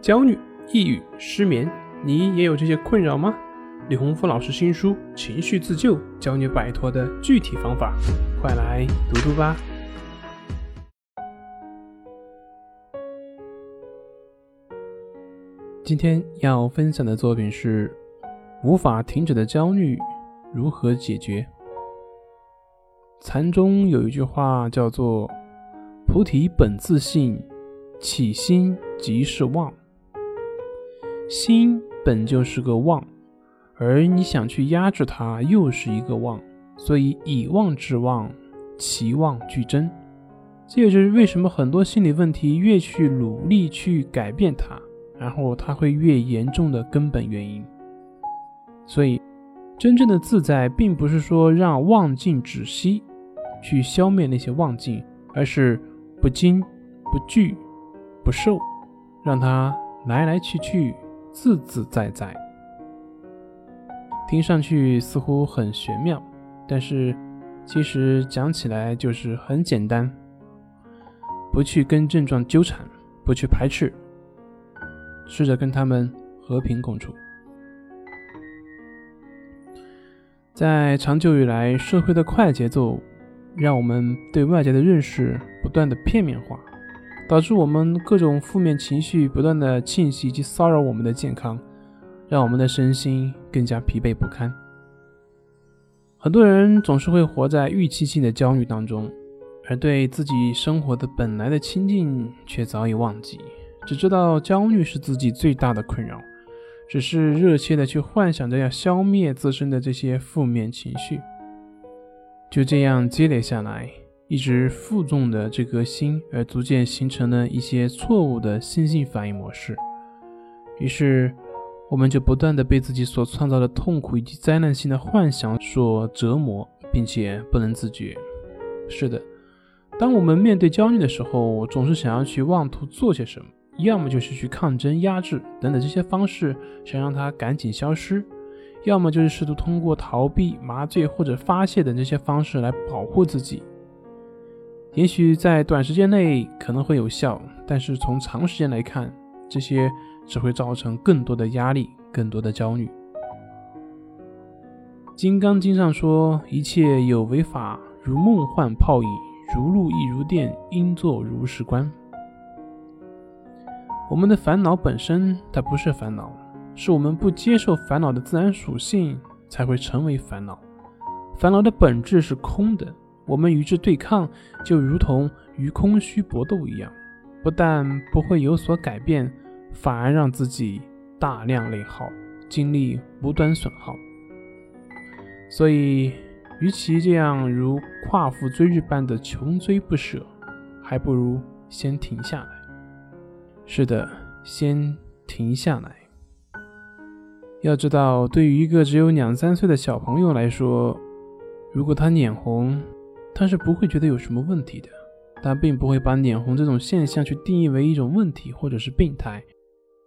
焦虑、抑郁、失眠，你也有这些困扰吗？李洪福老师新书《情绪自救》教你摆脱的具体方法，快来读读吧。今天要分享的作品是《无法停止的焦虑如何解决》。禅中有一句话叫做“菩提本自性，起心即是妄”。心本就是个妄，而你想去压制它，又是一个妄，所以以妄制妄，其妄俱真。这也就是为什么很多心理问题越去努力去改变它，然后它会越严重的根本原因。所以，真正的自在，并不是说让妄境止息，去消灭那些妄境，而是不惊、不惧、不受，让它来来去去。自自在在，听上去似乎很玄妙，但是其实讲起来就是很简单。不去跟症状纠缠，不去排斥，试着跟他们和平共处。在长久以来，社会的快节奏让我们对外界的认识不断的片面化。导致我们各种负面情绪不断的侵袭及骚扰我们的健康，让我们的身心更加疲惫不堪。很多人总是会活在预期性的焦虑当中，而对自己生活的本来的清静却早已忘记，只知道焦虑是自己最大的困扰，只是热切的去幻想着要消灭自身的这些负面情绪，就这样积累下来。一直负重的这颗心，而逐渐形成了一些错误的心性反应模式。于是，我们就不断的被自己所创造的痛苦以及灾难性的幻想所折磨，并且不能自觉。是的，当我们面对焦虑的时候，总是想要去妄图做些什么，要么就是去抗争、压制等等这些方式，想让它赶紧消失；要么就是试图通过逃避、麻醉或者发泄等这些方式来保护自己。也许在短时间内可能会有效，但是从长时间来看，这些只会造成更多的压力、更多的焦虑。《金刚经》上说：“一切有为法，如梦幻泡影，如露亦如电，应作如是观。”我们的烦恼本身它不是烦恼，是我们不接受烦恼的自然属性才会成为烦恼。烦恼的本质是空的。我们与之对抗，就如同与空虚搏斗一样，不但不会有所改变，反而让自己大量内耗，精力无端损耗。所以，与其这样如夸父追日般的穷追不舍，还不如先停下来。是的，先停下来。要知道，对于一个只有两三岁的小朋友来说，如果他脸红，他是不会觉得有什么问题的，但并不会把脸红这种现象去定义为一种问题或者是病态，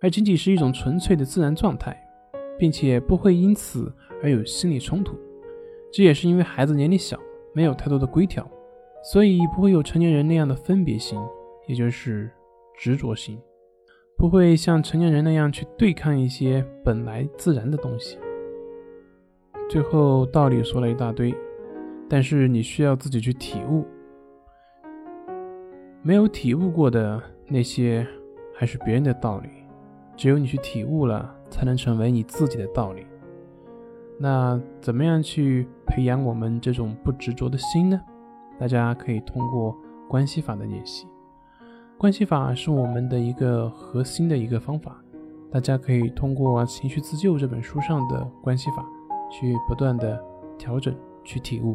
而仅仅是一种纯粹的自然状态，并且不会因此而有心理冲突。这也是因为孩子年龄小，没有太多的规条，所以不会有成年人那样的分别心，也就是执着心，不会像成年人那样去对抗一些本来自然的东西。最后道理说了一大堆。但是你需要自己去体悟，没有体悟过的那些还是别人的道理，只有你去体悟了，才能成为你自己的道理。那怎么样去培养我们这种不执着的心呢？大家可以通过关系法的练习，关系法是我们的一个核心的一个方法，大家可以通过《情绪自救》这本书上的关系法，去不断的调整，去体悟。